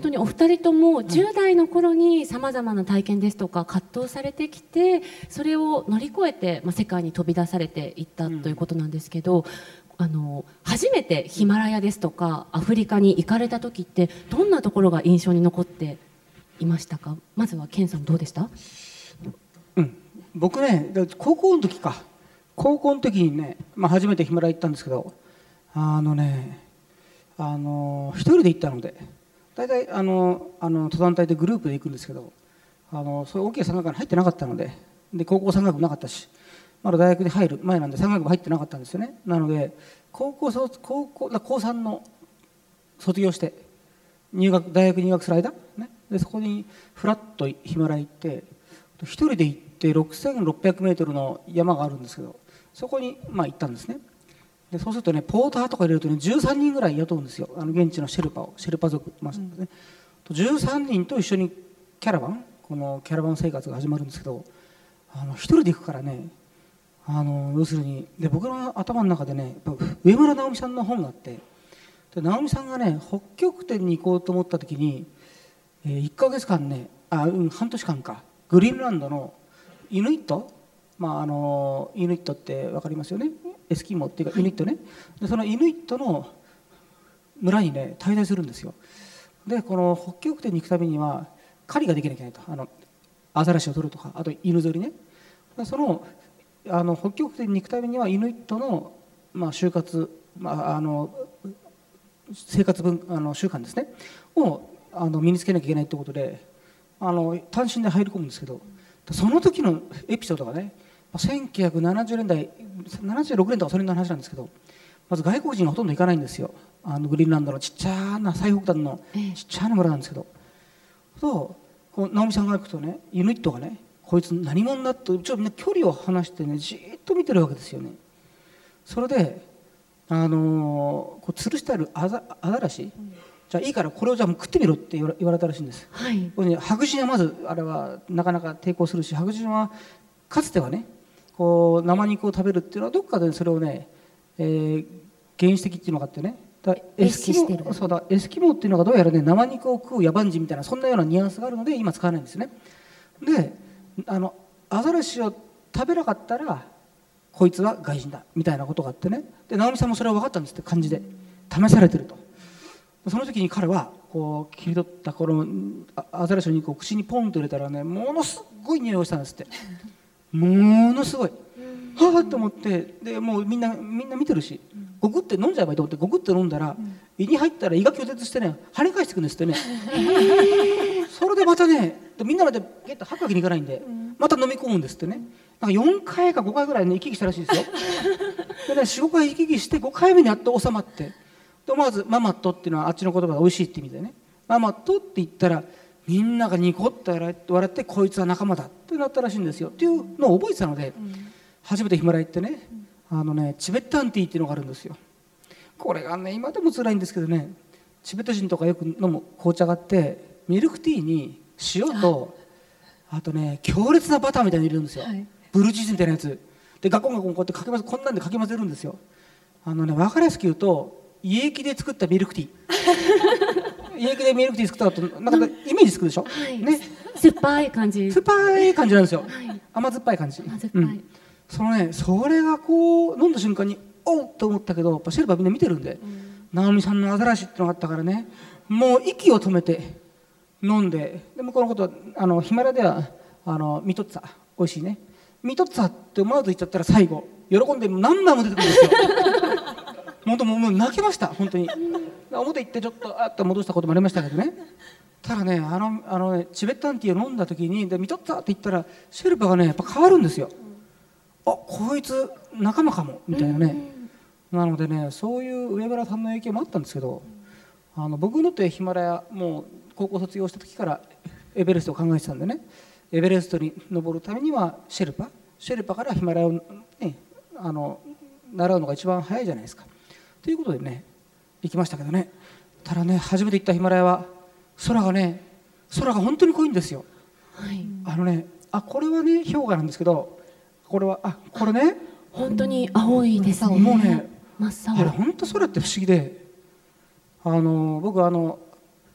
本当にお二人とも10代の頃にさまざまな体験ですとか葛藤されてきてそれを乗り越えて、まあ、世界に飛び出されていったということなんですけど、あの初めてヒマラヤですとかアフリカに行かれた時ってどんなところが印象に残っていましたか？まずはケンさんどうでした？うん。僕ね高校の時か。高校の時にね、まあ、初めてヒマラヤ行ったんですけどあのねあの一人で行ったので。大体あのあの登山隊でグループで行くんですけどあのそういう大きい山岳に入ってなかったのでで高校山岳もなかったしまだ大学に入る前なんで山岳も入ってなかったんですよね。なので高校高校高3の卒業して入学大学入学する間、ね、でそこにフラッとヒマラヤ行って一人で行って6600メートルの山があるんですけどそこにまあ行ったんですね。でそうするとねポーターとか入れるとね13人ぐらい雇うんですよ。あの現地のシェルパをシェルパ族ますね、うん、13人と一緒にキャラバンこのキャラバン生活が始まるんですけどあの一人で行くからねあの要するにで僕の頭の中でね上村直美さんの本があってで直美さんがね北極点に行こうと思った時に、えー、1か月間ねあ、うん、半年間かグリーンランドのイヌイット？まあ、あのイヌイットって分かりますよね？エスキモっていうかイヌイットね。でそのイヌイットの村にね滞在するんですよ。でこの北極点に行くためには狩りができなきゃいけないと。あのアザラシを取るとかあと犬ぞりね。そのあの北極点に行くためにはイヌイットの、まあ、就活、まあ、あの生活文あの習慣ですね。をあの身につけなきゃいけないってことであの単身で入り込むんですけどその時のエピソードがね1970年代76年とかそれの話なんですけどまず外国人がほとんど行かないんですよ。あのグリーンランドのちっちゃな最北端のちっちゃな村なんですけど、そう。こう直美さんが行くとねユニットがねこいつ何者だとちょっとみんな距離を離してねじっと見てるわけですよね。それであのー、こう吊るしてあるアザアザラシ、うん、じゃあいいからこれをじゃあ食ってみろって言われたらしいんです、はい、白人はまずあれはなかなか抵抗するし白人はかつてはねこう生肉を食べるっていうのはどっかでそれをね、えー、原始的っていうのがあってね。だエスキモ。そうだエスキモっていうのがどうやらね生肉を食う野蛮人みたいなそんなようなニュアンスがあるので今使わないんですね。であのアザラシを食べなかったらこいつは外人だみたいなことがあってね。で直美さんもそれは分かったんですって感じで。試されてると。その時に彼はこう切り取ったこのアザラシの肉を口にポンと入れたらねものすごい匂いをしたんですってものすごい。はあと思って。でもうみんなみんな見てるし。ゴクって飲んじゃえばいいと思ってゴクって飲んだら胃に入ったら胃が拒絶してね跳ね返してくんですってね。それでまたねみんなまでゲッと吐くわけにいかないんでまた飲み込むんですってね。なんか4回か5回ぐらいね行き来したらしいですよ。でね45回行き来して5回目にやっと収まって。で思わず「ママット」っていうのはあっちの言葉が美味しいって意味でね「ママット」って言ったらみんながニコッと笑ってこいつは仲間だってなったらしいんですよ。っていうのを覚えてたので、うん、初めてヒマラヤ行ってね、うん、あのねチベッタンティーっていうのがあるんですよ。これがね今でも辛いんですけどねチベット人とかよく飲む紅茶があってミルクティーに塩とあ。とね強烈なバターみたいに入れるんですよ、はい、ブルーチーズみたいなやつ。でガコンガコンこうやってかけますこんなんでかき混ぜるんですよ。あのね分かりやすく言うと胃液で作ったミルクティー 家でミルクティー作ったとなんかイメージつくでしょ、はい、ね。酸っぱい感じ。酸っぱい感じなんですよ、はい、甘酸っぱい感じ、うん、そのねそれがこう飲んだ瞬間におっと思ったけどやっぱシェルパーみんな見てるんで、うん、直美さんのアザラシってのがあったからねもう息を止めて飲んででもこのことあのヒマラではあのミトッツァ美味しいね。ミトッツァって思わず言っちゃったら最後喜んで何枚も出てくるんですよ本当もう泣けました本当に。表行ってちょっとあっと戻したこともありましたけどね。ただねあのあのねチベッタンティーを飲んだ時にで見とったって言ったらシェルパがねやっぱ変わるんですよ。あこいつ仲間かもみたいなね、なのでねそういう上村さんの影響もあったんですけどあの僕のってヒマラヤもう高校卒業した時からエベレストを考えてたんでね。エベレストに登るためにはシェルパ。シェルパからヒマラヤを、ね、あの習うのが一番早いじゃないですかということでね行きましたけどね。ただね初めて行ったヒマラヤは空がね空が本当に濃いんですよ、はい、あのねあこれはね氷河なんですけどこれはあこれね本当に青いですね。もうね真っ青。あれ本当空って不思議であの僕あの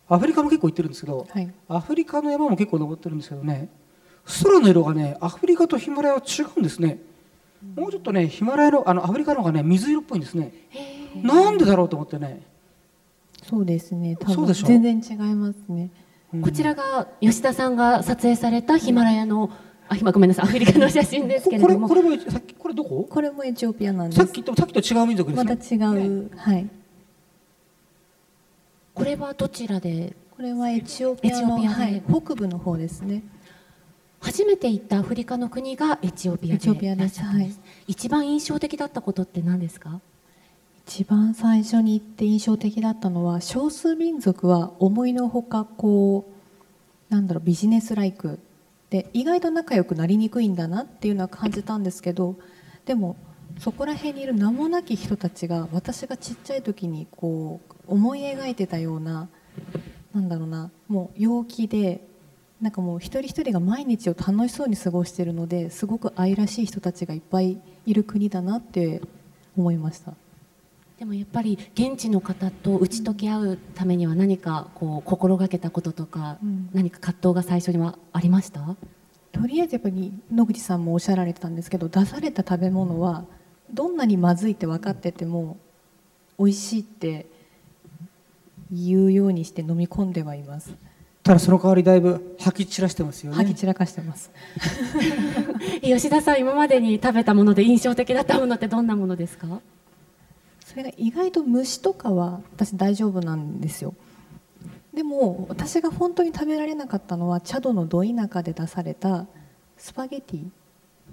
アフリカも結構行ってるんですけどはい。アフリカの山も結構登ってるんですけどね空の色がねアフリカとヒマラヤは違うんですね。もうちょっとねヒマラヤのあのアフリカの方がね水色っぽいんですねなんでだろうと思ってね、そうですね。多分。そうでしょ？全然違いますね。うん。こちらが吉田さんが撮影されたヒマラヤのあ今ごめんなさい。アフリカの写真ですけれども。これこれもさっきこれどこ？これもエチオピアなんです。さっきとさっきと違う民族ですねまた違う、はい。これはどちらで？これはエチオピアのエチオピアで。はい、北部の方ですね。初めて行ったアフリカの国がエチオピアでエチオピアです。いらっしゃったんです一番印象的だったことって何ですか？一番最初に行って印象的だったのは少数民族は思いのほかこうなんだろうビジネスライクで意外と仲良くなりにくいんだなっていうのは感じたんですけどでもそこら辺にいる名もなき人たちが私がちっちゃい時にこう思い描いてたようななんだろうなもう陽気でなんかもう一人一人が毎日を楽しそうに過ごしているのですごく愛らしい人たちがいっぱいいる国だなって思いました。でもやっぱり現地の方と打ち解け合うためには何かこう心がけたこととか、うん。何か葛藤が最初にはありました？とりあえずやっぱり野口さんもおっしゃられてたんですけど出された食べ物はどんなにまずいって分かってても美味しいって言うようにして飲み込んではいます。ただその代わりだいぶ吐き散らしてますよね。吐き散らかしてます。吉田さん今までに食べたもので印象的だったものってどんなものですか？それが意外と虫とかは私大丈夫なんですよ。でも私が本当に食べられなかったのはチャドのど田舎で出されたスパゲティ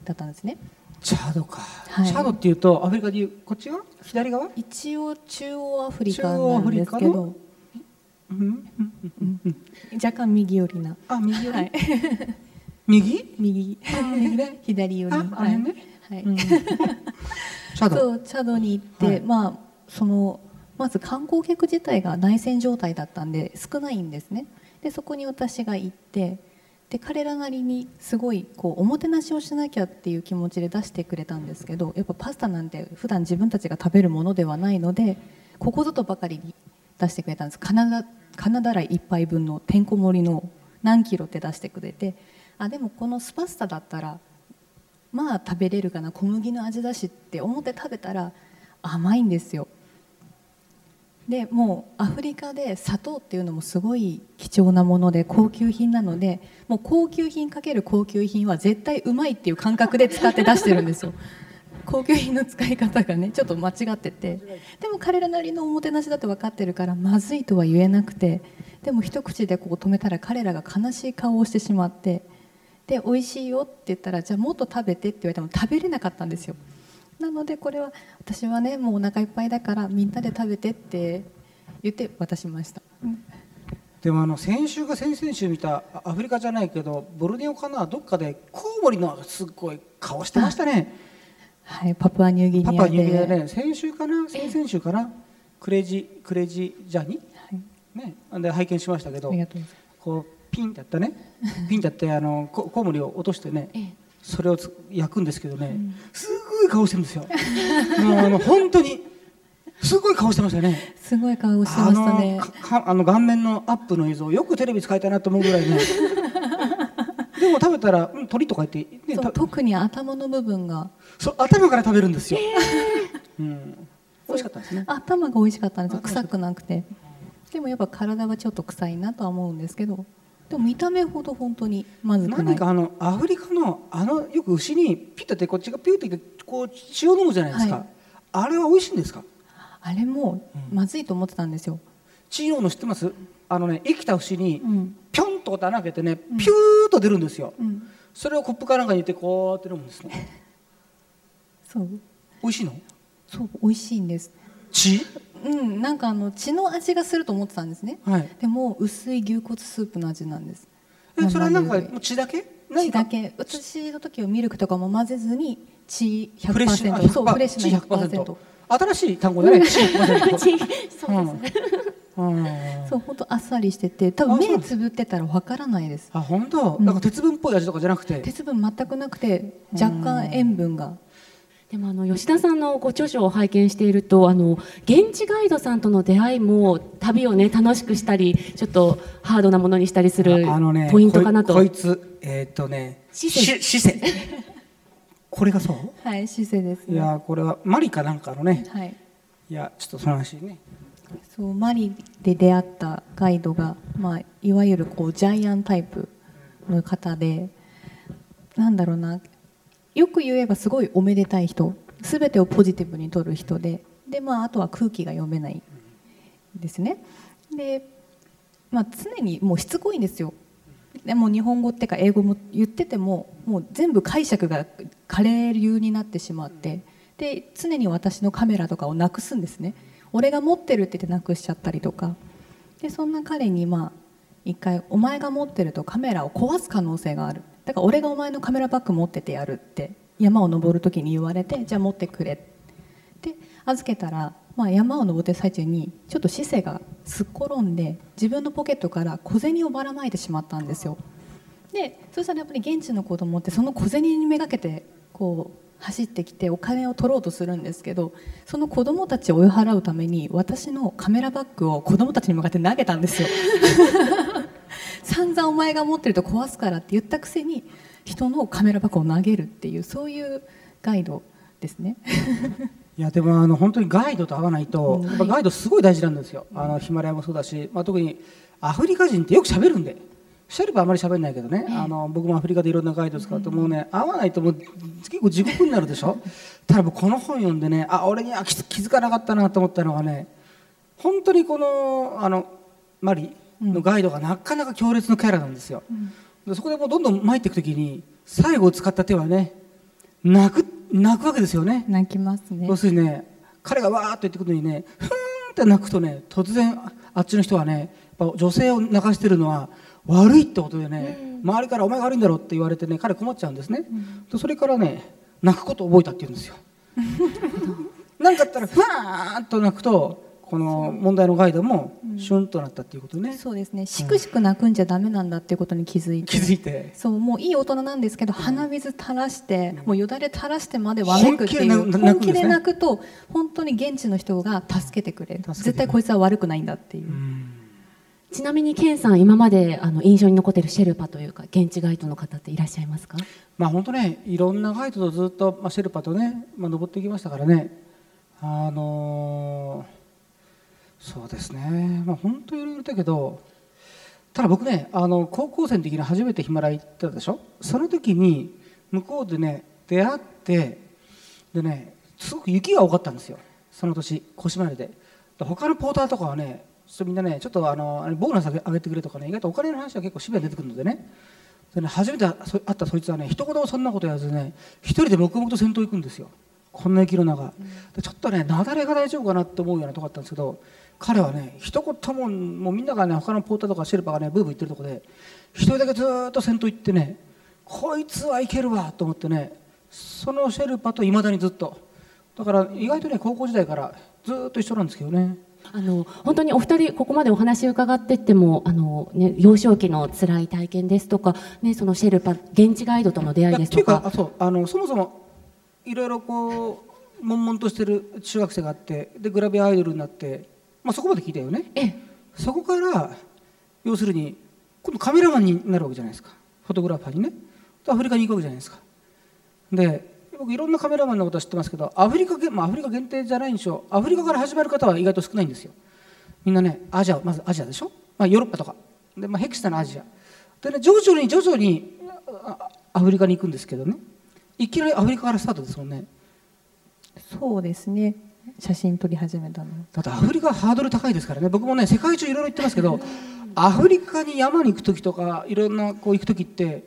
だったんですね。チャドか、はい。チャドっていうとアフリカでいうこっち側？左側？一応中央アフリカなんですけど。うん若干右寄りな。あ右寄り、はい。右？右。左寄り。ああれね、はい、うんチャド。そうチャドに行って、はい。まあそのまず観光客自体が内戦状態だったんで少ないんですね。でそこに私が行ってで彼らなりにすごいこうおもてなしをしなきゃっていう気持ちで出してくれたんですけどやっぱパスタなんて普段自分たちが食べるものではないのでここぞとばかりに出してくれたんです。カナダカナダライ1杯分のてんこ盛りの何キロって出してくれてあでもこのスパスタだったらまあ食べれるかな小麦の味だしって思って食べたら甘いんですよ。でもうアフリカで砂糖っていうのもすごい貴重なもので高級品なのでもう高級品かける高級品は絶対うまいっていう感覚で使って出してるんですよ。高級品の使い方がねちょっと間違ってて。でも彼らなりのおもてなしだって分かってるからまずいとは言えなくてでも一口でこう止めたら彼らが悲しい顔をしてしまってで美味しいよって言ったらじゃあもっと食べてって言われても食べれなかったんですよ。なのでこれは私はねもうお腹いっぱいだからみんなで食べてって言って渡しました。でもあの先週か先々週見たあアフリカじゃないけどボルネオかなどっかでコウモリのすっごい顔してましたね。はいパプアニューギニアで。パパニューギニアね。先週かな？先々週かな？クレジクレジジャーニ？はい、ね。で拝見しましたけどありがとうございます。こうピンってやったね。ピンってやってあのココウモリを落としてねええ。それをつ焼くんですけどね、すごい顔してるんですよ。もうあの本当にすごい顔してましたよね。すごい顔をしてましたね。あの顔面のアップの映像よくテレビ使いたいなと思うぐらいね。でも食べたら、うん、鳥とか言って、ね、特に頭の部分が。そう頭から食べるんですよ、うん、美味しかったですね。頭が美味しかったんですよ。臭くなくて。でもやっぱ体はちょっと臭いなとは思うんですけどでも見た目ほど本当にまずくない。何かあのアフリカのあのよく牛にピッとやってこっちがピューってこう血を飲むじゃないですか、はい。あれは美味しいんですか？あれもまずいと思ってたんですよ、血飲むの知ってます？あのね生きた牛にうん。ピョンと穴開けてねん。ピューッと出るんですよ、うん、それをコップかなんかに入れてこうやって飲むんですね。そう。美味しいの？そう美味しいんです。血？うんなんかあの血の味がすると思ってたんですね。はい。でも薄い牛骨スープの味なんです。えそれはなんか血だけ？血だけ。私の時はミルクとかも混ぜずに血フレッシュ100%そうフレッシュな血100% 100%新しい単語だね 血100%そうです。ね、うん。そう本当あっさりしてて。多分目つぶってたらわからないです。あ本当、うんなんか鉄分っぽい味とかじゃなくて？鉄分全くなくて若干塩分がでもあの吉田さんのご著書を拝見しているとあの現地ガイドさんとの出会いも旅をね楽しくしたりちょっとハードなものにしたりするあのねポイントかなと。こいつえーっとねシセ。シシセ。これがそう？はい姿勢ですいねやこれはマリかなんかのね。はい。いやちょっとその話ね。そうマリで出会ったガイドが、まあ、いわゆるこうジャイアンタイプの方でなんだろうなよく言えばすごいおめでたい人全てをポジティブに取る人でで、まあ、あとは空気が読めないですね。で、まあ、常にもうしつこいんですよ。でも日本語っていうか英語も言っててももう全部解釈がカレー流になってしまってで常に私のカメラとかをなくすんですね。俺が持ってるって言ってなくしちゃったりとか。でそんな彼にまあ一回お前が持ってるとカメラを壊す可能性がある。だから俺がお前のカメラバッグ持っててやるって山を登る時に言われてじゃあ持ってくれで預けたら、まあ、山を登って最中にちょっと姿勢がすっ転んで自分のポケットから小銭をばらまいてしまったんですよ。でそしたらやっぱり現地の子供ってその小銭にめがけてこう走ってきてお金を取ろうとするんですけどその子供たちを追い払うために私のカメラバッグを子供たちに向かって投げたんですよ。散々お前が持ってると壊すからって言ったくせに人のカメラバッグを投げるっていうそういうガイドですね。いやでもあの本当にガイドと会わないと、うん。やっぱガイドすごい大事なんですよ、あのヒマラヤもそうだし、まあ、特にアフリカ人ってよく喋るんで。シェルパあまり喋んないけどね、あの僕もアフリカでいろんなガイド使うともうね。会わないともう結構地獄になるでしょ。ただ僕この本読んでねあ俺には気づ気づかなかったなと思ったのがね本当にこのあのマリのガイドがなかなか強烈なキャラなんですよ、でそこでもうどんどん参っていく時に最後使った手はね泣く泣くわけですよね。泣きますね。要するにね彼がわーっと言ってくるのにねふーんって泣くとね突然ああっちの人はねやっぱ女性を泣かしてるのは悪いってことでね、周りから「お前が悪いんだろ」って言われてね彼困っちゃうんですね、でそれからね泣くことを覚えたって言うんですよ。なんかあったらふわーっと泣くとこの問題のガイドもシュンとなったっていうことね、そうですね。しくしく泣くんじゃダメなんだっていうことに気づいて。気づいて。そうもういい大人なんですけど鼻水垂らして、もうよだれ垂らしてまでわめくっていう本気ね。本気で泣くと本当に現地の人が助けてくれる。絶対こいつは悪くないんだっていう、ちなみにケンさん今まであの印象に残っているシェルパというか現地ガイドの方っていらっしゃいますか？まあ本当ねいろんなガイドとずっと、まあ、シェルパとね、まあ、登ってきましたからね。あのーそうですね。まあ本当いろいろだけどただ僕ねあの高校生の時に初めてヒマラヤ行ったでしょ？その時に向こうでね出会ってでねすごく雪が多かったんですよ。その年腰回りで。で他のポーターとかはねちょみんなねちょっとあのボーナス上げてくれとかね意外とお金の話は結構シビアに出てくるのでね。でね初めて会ったそいつはね一言もそんなこと言わずね一人で黙々と先頭行くんですよ。こんな雪の中。でちょっとね雪崩が大丈夫かなって思うようなとこだったんですけど彼はね一言ももうみんながね他のポーターとかシェルパがねブーブー言ってるとこで一人だけずーっと先頭行ってねこいつはいけるわと思ってねそのシェルパといまだにずっと。だから意外とね高校時代からずーっと一緒なんですけどね。あの本当にお二人ここまでお話伺ってってもあの、ね、幼少期の辛い体験ですとか、ね、そのシェルパ現地ガイドとの出会いですとか。そうあのそもそもいろいろこう悶々としてる中学生があってでグラビアアイドルになって、まあ、そこまで聞いたよね。ええ。そこから要するに今度カメラマンになるわけじゃないですか。フォトグラファーにね。でアフリカに行くわけじゃないですか。で僕いろんなカメラマンのことは知ってますけどアフリカげ、まあ、アフリカ限定じゃないんでしょうアフリカから始まる方は意外と少ないんですよ。みんなねアジアまずアジアでしょ、まあ、ヨーロッパとか。で、まあ、ヘクスタのアジア。でね徐々に徐々にあアフリカに行くんですけどね。いきなりアフリカからスタートですもんね。そうですね写真撮り始めたの。だってアフリカはハードル高いですからね。僕もね世界中いろいろ行ってますけどアフリカに山に行く時とかいろんなこう行く時って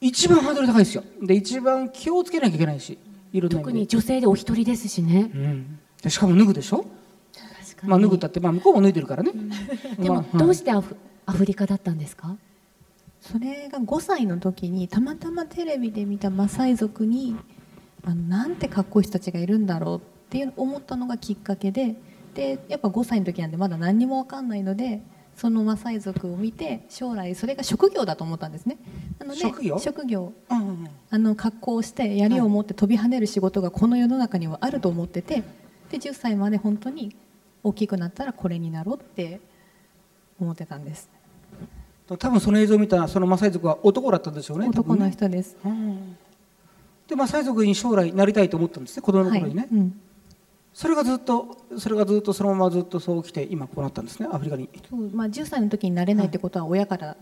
一番ハードル高いですよ。で一番気をつけなきゃいけないしいろんな特に女性でお一人ですしね。うん、でしかも脱ぐでしょ、確かに。まあ、脱ぐったって、まあ、向こうも脱いでるからね、でもまあどうしてアフアフリカだったんですか？それが5歳の時にたまたまテレビで見たマサイ族にあのなんてかっこいい人たちがいるんだろうっていう思ったのがきっかけででやっぱ5歳の時なんでまだ何にも分かんないのでそのマサイ族を見て将来それが職業だと思ったんですね。なので職業？職業。うんうんうん。あの格好をして槍を持って飛び跳ねる仕事がこの世の中にはあると思っててで10歳まで本当に大きくなったらこれになろうって思ってたんです。多分その映像を見たそのマサイ族は男だったんでしょうね男の人です、うん。でマサイ族に将来なりたいと思ったんですね子供のはい頃にね、うん、それがずっとそれがずっとそのままずっとそう来て今こうなったんですねアフリカに。そうまあ、10歳の時になれないってことは親から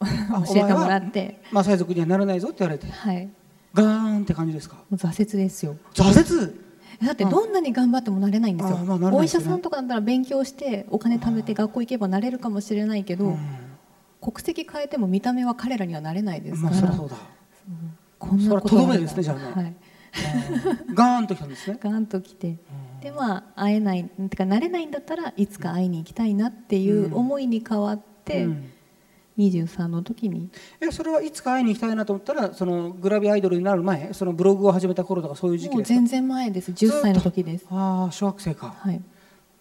あ教えてもらって、マサイ族にはならないぞって言われて。はい、もガーンって感じですか？う挫折ですよ。挫折？だってどんなに頑張ってもなれないんですよ、あまあなれないお医者さんとかだったら勉強してお金貯めて学校行けばなれるかもしれないけど、うん。国籍変えても見た目は彼らにはなれないですから、まあそりゃそうだ。こんなことそれはとどめですねじゃあねはい、うんガーンと来たんですね。ガーンと来て。でまあ会えないてかなれないんだったらいつか会いに行きたいなっていう思いに変わって、うん。23の時に。えそれはいつか会いに行きたいなと思ったらそのグラビアアイドルになる前そのブログを始めた頃とかそういう時期ですか？もう全然前です。10歳の時です。ああ小学生か。はい。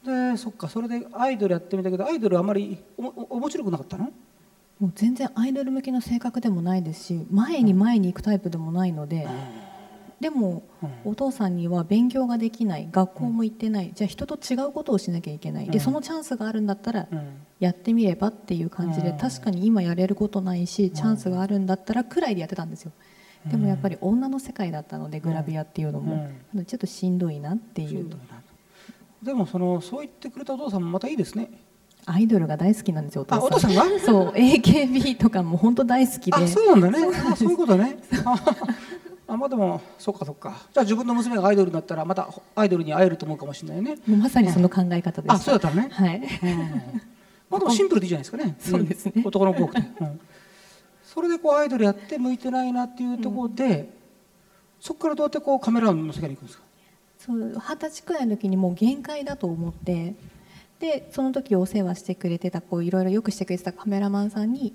でそっかそれでアイドルやってみたけどアイドルあまりおもお面白くなかったの？もう全然アイドル向きの性格でもないですし前に前に行くタイプでもないので、でも、お父さんには勉強ができない学校も行ってない、じゃあ人と違うことをしなきゃいけない、でそのチャンスがあるんだったらうん。やってみればっていう感じで、うん。確かに今やれることないしチャンスがあるんだったらくらいでやってたんですよ。でもやっぱり女の世界だったのでグラビアっていうのも、ちょっとしんどいなっていう。でもそのそう言ってくれたお父さんもまたいいですね。アイドルが大好きなんですよお父父さんが？そう AKB とかも本当大好きで。あそうなんだね。あそういうことね ああまあでもそっかそっか。じゃあ自分の娘がアイドルになったらまたアイドルに会えると思うかもしれないね。まさにその考え方です。あそうだったのね。はい。うん。まあでもシンプルでいいじゃないですかね。そうですね。ん。男の子多くて、うん。それでこうアイドルやって向いてないなっていうところで、そこからどうやってこうカメラマンの世界に行くんですか？そう二十歳くらいの時にもう限界だと思ってでその時お世話してくれてたこういろいろよくしてくれてたカメラマンさんに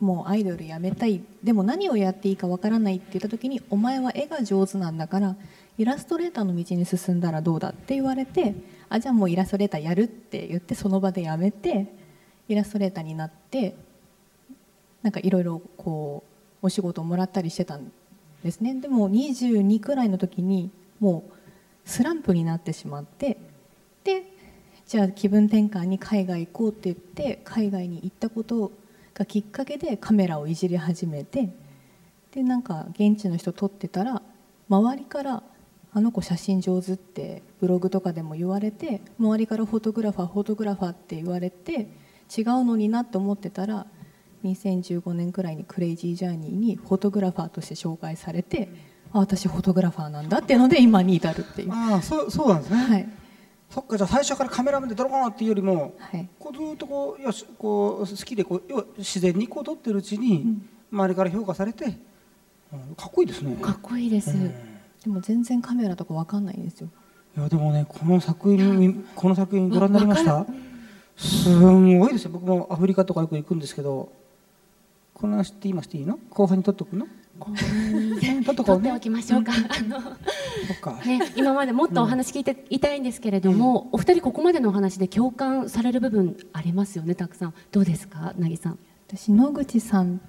もうアイドルやめたい。でも何をやっていいかわからないって言った時にお前は絵が上手なんだからイラストレーターの道に進んだらどうだって言われてあじゃあもうイラストレーターやるって言ってその場でやめてイラストレーターになってなんかいろいろこうお仕事をもらったりしてたんですね。でも22くらいの時にもうスランプになってしまってでじゃあ気分転換に海外行こうって言って海外に行ったことがきっかけでカメラをいじり始めてでなんか現地の人撮ってたら周りから「あの子写真上手」ってブログとかでも言われて周りから「フォトグラファーフォトグラファー」って言われて違うのになって思ってたら2015年くらいにクレイジージャーニーにフォトグラファーとして紹介されてあ私フォトグラファーなんだっていうので今に至るっていう。ああそうそうなんですね、はいそっかじゃあ最初からカメラマンでドローンっていうよりもはい。こうずっとこうよしこう好きでこう要は自然にこう撮ってるうちに周りから評価されて、うんかっこいいですね。かっこいいです、うん。でも全然カメラとかわかんないんですよ。いやでもねこの作品この作品ご覧になりました？すんごいですよ。僕もアフリカとかよく行くんですけどこの話って今していいの？後半に撮っとくの？こう撮っとこうね撮っておきましょうか、ね、今までもっとお話聞いていたいんですけれども、お二人ここまでのお話で共感される部分ありますよねたくさん。どうですかなぎさん？私野口さん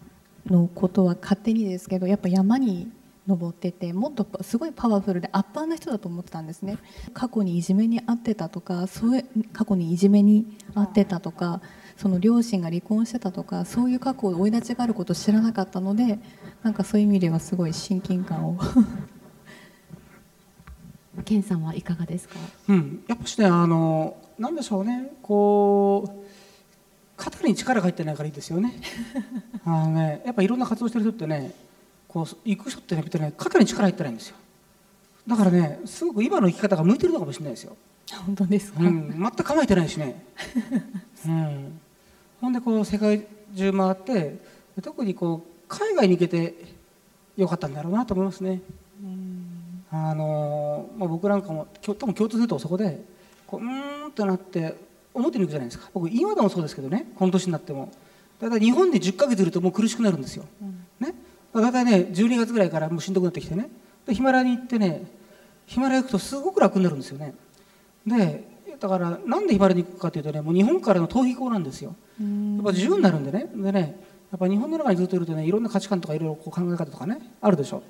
のことは勝手にですけどやっぱ山に登っててもっとすごいパワフルでアッパーな人だと思ってたんですね。過去にいじめに遭ってたとかそういう過去にいじめに遭ってたとかその両親が離婚してたとかそういう過去生い立ちがあることを知らなかったのでなんかそういう意味ではすごい親近感を。健さんはいかがですか？うん、やっぱしねあのなんでしょうね。こう肩に力が入ってないからいいですよね。あのねやっぱいろんな活動してる人ってねこう行く人ってねね肩に力入ってないんですよ。だからねすごく今の生き方が向いてるのかもしれないですよ。本当ですか、うん、全く構えてないしね、うん、ほんでこう世界中回って特にこう海外に行けてよかったんだろうなと思いますね。あのまあ、僕なんかもきょ多分共通するとそこでこううーんってなって表に行くじゃないですか。僕今でもそうですけどねこの年になっても。だいたい日本で10ヶ月いるともう苦しくなるんですよ、ね、だいたいね12月ぐらいからもうしんどくなってきてね。でヒマラヤに行ってねヒマラヤ行くとすごく楽になるんですよね。でだからなんでヒマラヤに行くかというとねもう日本からの逃避行なんですよ。やっぱ自由になるんでね。でねやっぱ日本の中にずっといるとねいろんな価値観とかいろいろこう考え方とかねあるでしょ。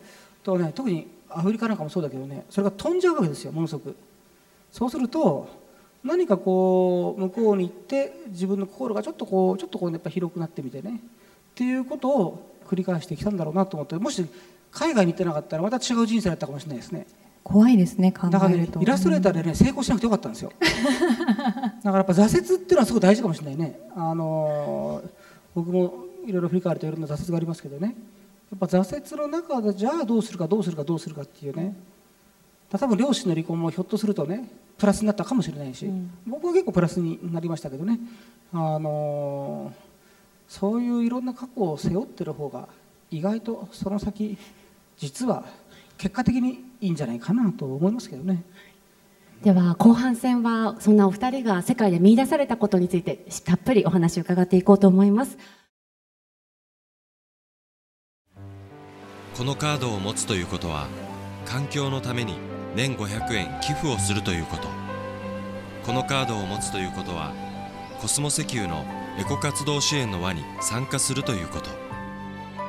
とね特にアフリカなんかもそうだけどねそれが飛んじゃうわけですよものすごく。そうすると何かこう向こうに行って自分の心がちょっとこうちょっとこうやっぱ広くなってみてねっていうことを繰り返してきたんだろうなと思ってもし海外に行ってなかったらまた違う人生だったかもしれないですね。怖いですね考だからねえるとイラストレーターでね成功しなくてよかったんですよ。だからやっぱ挫折っていうのはすごい大事かもしれないね。あのー僕もいろいろ振り返るといろんな挫折がありますけどね。やっぱ挫折の中でじゃあどうするかどうするかどうするかっていうね。多分両親の離婚もひょっとするとねプラスになったかもしれないし、僕は結構プラスになりましたけどね。あのーそういういろんな過去を背負ってる方が意外とその先実は結果的にいいんじゃないかなと思いますけどね。では後半戦はそんなお二人が世界で見出されたことについてたっぷりお話を伺っていこうと思いますこのカードを持つということは環境のために年500円寄付をするということ。このカードを持つということはコスモ石油のエコ活動支援の輪に参加するということ。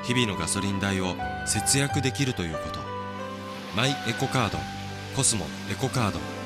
日々のガソリン代を節約できるということ。マイエコカードコスモエコカード。